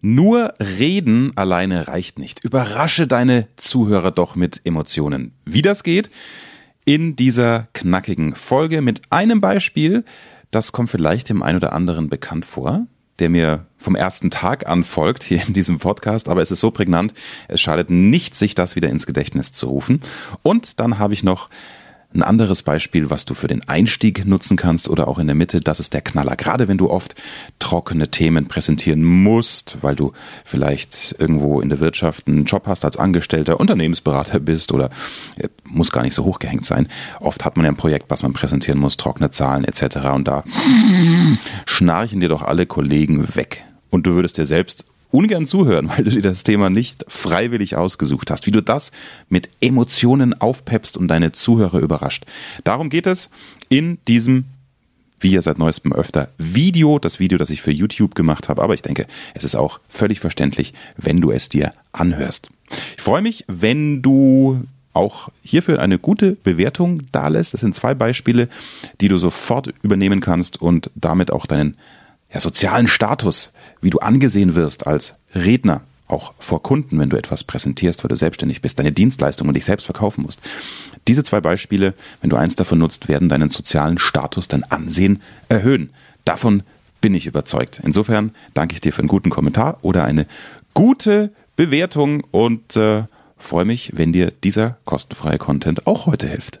Nur reden alleine reicht nicht. Überrasche deine Zuhörer doch mit Emotionen. Wie das geht? In dieser knackigen Folge mit einem Beispiel, das kommt vielleicht dem einen oder anderen bekannt vor, der mir vom ersten Tag an folgt hier in diesem Podcast, aber es ist so prägnant, es schadet nicht, sich das wieder ins Gedächtnis zu rufen. Und dann habe ich noch ein anderes Beispiel, was du für den Einstieg nutzen kannst oder auch in der Mitte, das ist der Knaller. Gerade wenn du oft trockene Themen präsentieren musst, weil du vielleicht irgendwo in der Wirtschaft einen Job hast als Angestellter, Unternehmensberater bist oder äh, muss gar nicht so hochgehängt sein. Oft hat man ja ein Projekt, was man präsentieren muss, trockene Zahlen etc. Und da schnarchen dir doch alle Kollegen weg. Und du würdest dir selbst ungern zuhören, weil du dir das Thema nicht freiwillig ausgesucht hast, wie du das mit Emotionen aufpeppst und deine Zuhörer überrascht. Darum geht es in diesem wie ja seit neuestem öfter Video, das Video, das ich für YouTube gemacht habe, aber ich denke, es ist auch völlig verständlich, wenn du es dir anhörst. Ich freue mich, wenn du auch hierfür eine gute Bewertung dalässt. Das sind zwei Beispiele, die du sofort übernehmen kannst und damit auch deinen ja, sozialen Status, wie du angesehen wirst als Redner, auch vor Kunden, wenn du etwas präsentierst, weil du selbstständig bist, deine Dienstleistung und dich selbst verkaufen musst. Diese zwei Beispiele, wenn du eins davon nutzt, werden deinen sozialen Status, dein Ansehen erhöhen. Davon bin ich überzeugt. Insofern danke ich dir für einen guten Kommentar oder eine gute Bewertung und äh, freue mich, wenn dir dieser kostenfreie Content auch heute hilft.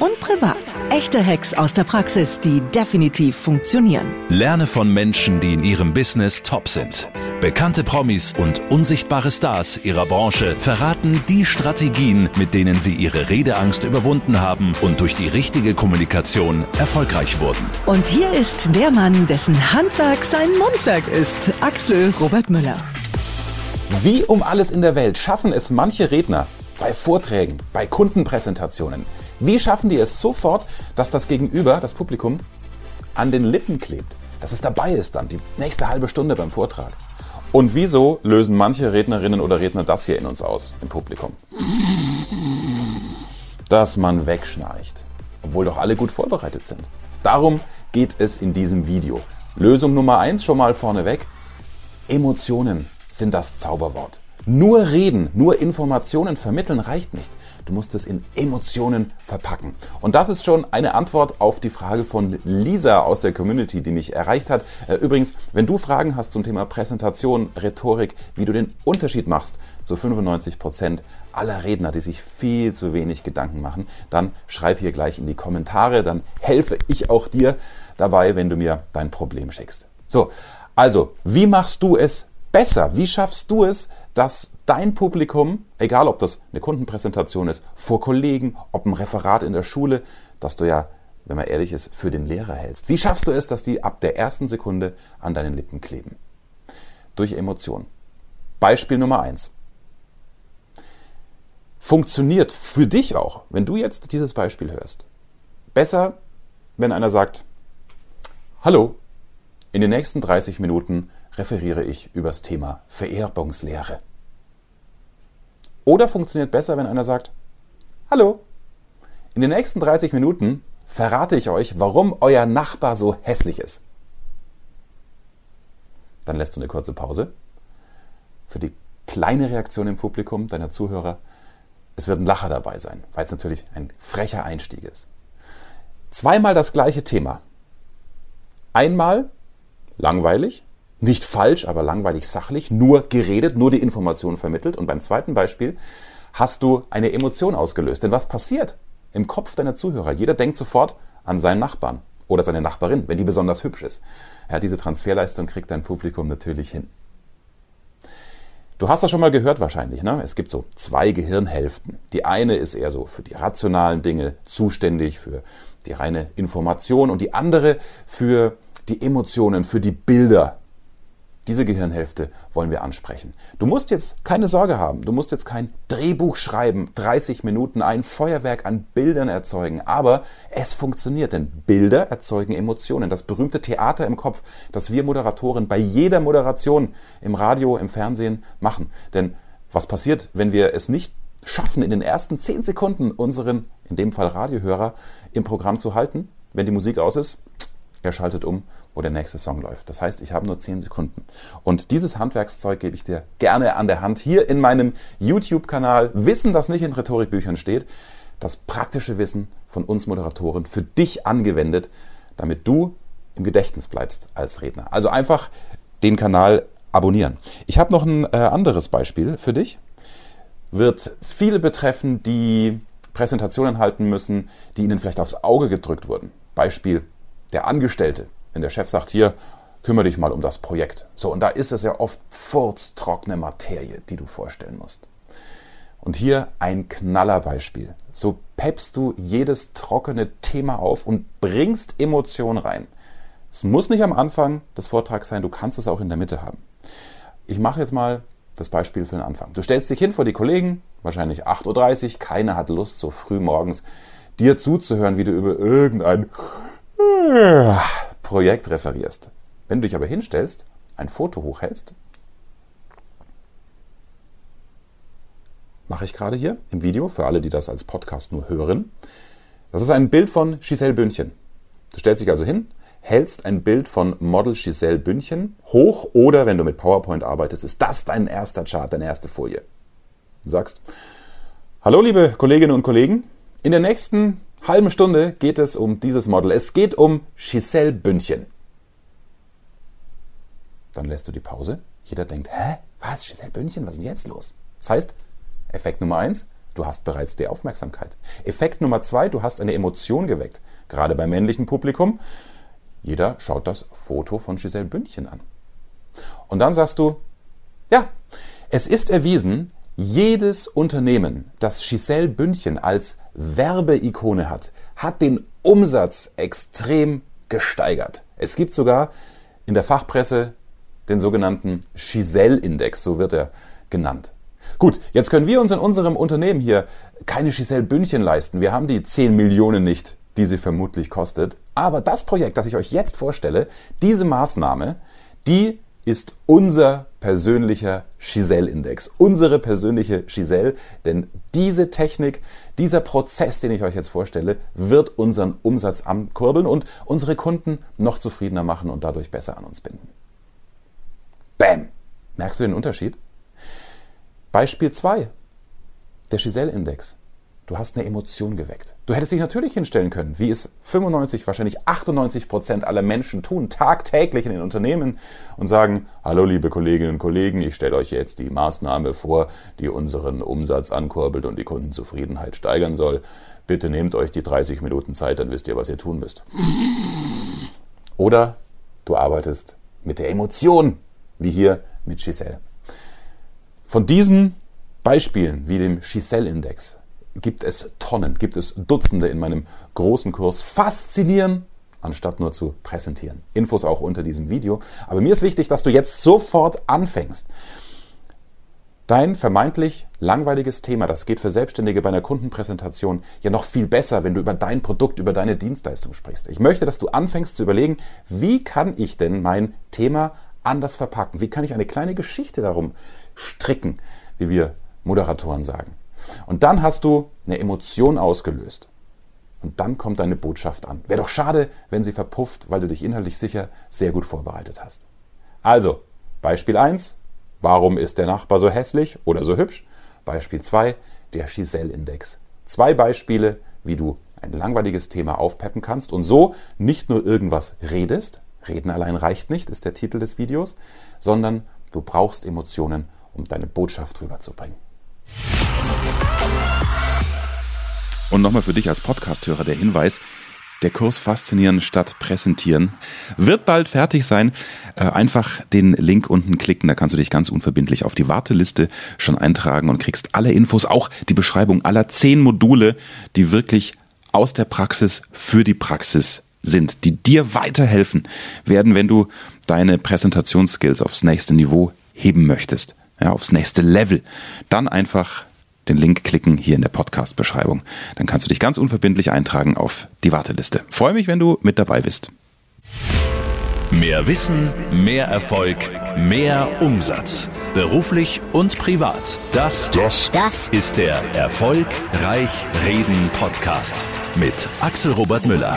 und privat. Echte Hacks aus der Praxis, die definitiv funktionieren. Lerne von Menschen, die in ihrem Business top sind. Bekannte Promis und unsichtbare Stars ihrer Branche verraten die Strategien, mit denen sie ihre Redeangst überwunden haben und durch die richtige Kommunikation erfolgreich wurden. Und hier ist der Mann, dessen Handwerk sein Mundwerk ist, Axel Robert Müller. Wie um alles in der Welt schaffen es manche Redner bei Vorträgen, bei Kundenpräsentationen. Wie schaffen die es sofort, dass das Gegenüber, das Publikum, an den Lippen klebt? Dass es dabei ist dann, die nächste halbe Stunde beim Vortrag. Und wieso lösen manche Rednerinnen oder Redner das hier in uns aus, im Publikum? Dass man wegschnarcht, obwohl doch alle gut vorbereitet sind. Darum geht es in diesem Video. Lösung Nummer eins schon mal vorneweg. Emotionen sind das Zauberwort. Nur reden, nur Informationen vermitteln reicht nicht. Du musst es in Emotionen verpacken. Und das ist schon eine Antwort auf die Frage von Lisa aus der Community, die mich erreicht hat. Äh, übrigens, wenn du Fragen hast zum Thema Präsentation, Rhetorik, wie du den Unterschied machst zu 95 Prozent aller Redner, die sich viel zu wenig Gedanken machen, dann schreib hier gleich in die Kommentare. Dann helfe ich auch dir dabei, wenn du mir dein Problem schickst. So, also, wie machst du es besser? Wie schaffst du es, dass dein Publikum, egal ob das eine Kundenpräsentation ist, vor Kollegen, ob ein Referat in der Schule, dass du ja, wenn man ehrlich ist, für den Lehrer hältst. Wie schaffst du es, dass die ab der ersten Sekunde an deinen Lippen kleben? Durch Emotionen. Beispiel Nummer eins. Funktioniert für dich auch, wenn du jetzt dieses Beispiel hörst. Besser, wenn einer sagt, Hallo, in den nächsten 30 Minuten referiere ich übers Thema Vererbungslehre. Oder funktioniert besser, wenn einer sagt, Hallo, in den nächsten 30 Minuten verrate ich euch, warum euer Nachbar so hässlich ist. Dann lässt du eine kurze Pause. Für die kleine Reaktion im Publikum deiner Zuhörer, es wird ein Lacher dabei sein, weil es natürlich ein frecher Einstieg ist. Zweimal das gleiche Thema. Einmal langweilig, nicht falsch, aber langweilig sachlich, nur geredet, nur die Information vermittelt. Und beim zweiten Beispiel hast du eine Emotion ausgelöst. Denn was passiert im Kopf deiner Zuhörer? Jeder denkt sofort an seinen Nachbarn oder seine Nachbarin, wenn die besonders hübsch ist. Ja, diese Transferleistung kriegt dein Publikum natürlich hin. Du hast das schon mal gehört wahrscheinlich. Ne? Es gibt so zwei Gehirnhälften. Die eine ist eher so für die rationalen Dinge zuständig, für die reine Information und die andere für die Emotionen, für die Bilder, Diese Gehirnhälfte wollen wir ansprechen. Du musst jetzt keine Sorge haben. Du musst jetzt kein Drehbuch schreiben, 30 Minuten ein Feuerwerk an Bildern erzeugen. Aber es funktioniert, denn Bilder erzeugen Emotionen. Das berühmte Theater im Kopf, das wir Moderatoren bei jeder Moderation im Radio, im Fernsehen machen. Denn was passiert, wenn wir es nicht schaffen, in den ersten 10 Sekunden unseren, in dem Fall Radiohörer, im Programm zu halten? Wenn die Musik aus ist, er schaltet um, wo der nächste Song läuft. Das heißt, ich habe nur 10 Sekunden. Und dieses Handwerkszeug gebe ich dir gerne an der Hand hier in meinem YouTube-Kanal. Wissen, das nicht in Rhetorikbüchern steht. Das praktische Wissen von uns Moderatoren für dich angewendet, damit du im Gedächtnis bleibst als Redner. Also einfach den Kanal abonnieren. Ich habe noch ein äh, anderes Beispiel für dich. Wird viele betreffen, die Präsentationen halten müssen, die ihnen vielleicht aufs Auge gedrückt wurden. Beispiel der Angestellte, wenn der Chef sagt, hier, kümmere dich mal um das Projekt. So, und da ist es ja oft furztrockene Materie, die du vorstellen musst. Und hier ein Knallerbeispiel. So peppst du jedes trockene Thema auf und bringst Emotion rein. Es muss nicht am Anfang des Vortrags sein, du kannst es auch in der Mitte haben. Ich mache jetzt mal das Beispiel für den Anfang. Du stellst dich hin vor die Kollegen, wahrscheinlich 8.30 Uhr, keiner hat Lust, so früh morgens dir zuzuhören, wie du über irgendein Projekt referierst. Wenn du dich aber hinstellst, ein Foto hochhältst, mache ich gerade hier im Video, für alle, die das als Podcast nur hören. Das ist ein Bild von Giselle Bündchen. Du stellst dich also hin, hältst ein Bild von Model Giselle Bündchen hoch oder wenn du mit PowerPoint arbeitest, ist das dein erster Chart, deine erste Folie. Du sagst, hallo liebe Kolleginnen und Kollegen, in der nächsten halben Stunde geht es um dieses Model. Es geht um Giselle Bündchen. Dann lässt du die Pause. Jeder denkt, hä? Was? Giselle Bündchen? Was ist denn jetzt los? Das heißt, Effekt Nummer eins, du hast bereits die Aufmerksamkeit. Effekt Nummer zwei, du hast eine Emotion geweckt. Gerade beim männlichen Publikum. Jeder schaut das Foto von Giselle Bündchen an. Und dann sagst du, ja, es ist erwiesen, jedes Unternehmen, das Giselle Bündchen als Werbeikone hat, hat den Umsatz extrem gesteigert. Es gibt sogar in der Fachpresse den sogenannten Giselle-Index, so wird er genannt. Gut, jetzt können wir uns in unserem Unternehmen hier keine Giselle Bündchen leisten. Wir haben die 10 Millionen nicht, die sie vermutlich kostet. Aber das Projekt, das ich euch jetzt vorstelle, diese Maßnahme, die ist unser persönlicher Giselle-Index, unsere persönliche Giselle, denn diese Technik, dieser Prozess, den ich euch jetzt vorstelle, wird unseren Umsatz ankurbeln und unsere Kunden noch zufriedener machen und dadurch besser an uns binden. Bam! Merkst du den Unterschied? Beispiel 2. Der Giselle-Index. Du hast eine Emotion geweckt. Du hättest dich natürlich hinstellen können, wie es 95, wahrscheinlich 98 Prozent aller Menschen tun, tagtäglich in den Unternehmen und sagen, hallo liebe Kolleginnen und Kollegen, ich stelle euch jetzt die Maßnahme vor, die unseren Umsatz ankurbelt und die Kundenzufriedenheit steigern soll. Bitte nehmt euch die 30 Minuten Zeit, dann wisst ihr, was ihr tun müsst. Oder du arbeitest mit der Emotion, wie hier mit Giselle. Von diesen Beispielen wie dem Giselle-Index gibt es Tonnen, gibt es Dutzende in meinem großen Kurs. Faszinieren, anstatt nur zu präsentieren. Infos auch unter diesem Video. Aber mir ist wichtig, dass du jetzt sofort anfängst. Dein vermeintlich langweiliges Thema, das geht für Selbstständige bei einer Kundenpräsentation ja noch viel besser, wenn du über dein Produkt, über deine Dienstleistung sprichst. Ich möchte, dass du anfängst zu überlegen, wie kann ich denn mein Thema anders verpacken? Wie kann ich eine kleine Geschichte darum stricken, wie wir Moderatoren sagen? Und dann hast du eine Emotion ausgelöst. Und dann kommt deine Botschaft an. Wäre doch schade, wenn sie verpufft, weil du dich inhaltlich sicher sehr gut vorbereitet hast. Also, Beispiel 1. Warum ist der Nachbar so hässlich oder so hübsch? Beispiel 2. Der Giselle-Index. Zwei Beispiele, wie du ein langweiliges Thema aufpeppen kannst und so nicht nur irgendwas redest, reden allein reicht nicht, ist der Titel des Videos, sondern du brauchst Emotionen, um deine Botschaft rüberzubringen. Und nochmal für dich als Podcasthörer der Hinweis, der Kurs Faszinieren statt Präsentieren wird bald fertig sein. Äh, einfach den Link unten klicken, da kannst du dich ganz unverbindlich auf die Warteliste schon eintragen und kriegst alle Infos, auch die Beschreibung aller zehn Module, die wirklich aus der Praxis für die Praxis sind, die dir weiterhelfen werden, wenn du deine Präsentationsskills aufs nächste Niveau heben möchtest, ja, aufs nächste Level, dann einfach den Link klicken hier in der Podcast-Beschreibung. Dann kannst du dich ganz unverbindlich eintragen auf die Warteliste. Freue mich, wenn du mit dabei bist. Mehr Wissen, mehr Erfolg, mehr Umsatz. Beruflich und privat. Das, das, das ist der Erfolgreich Reden Podcast mit Axel Robert Müller.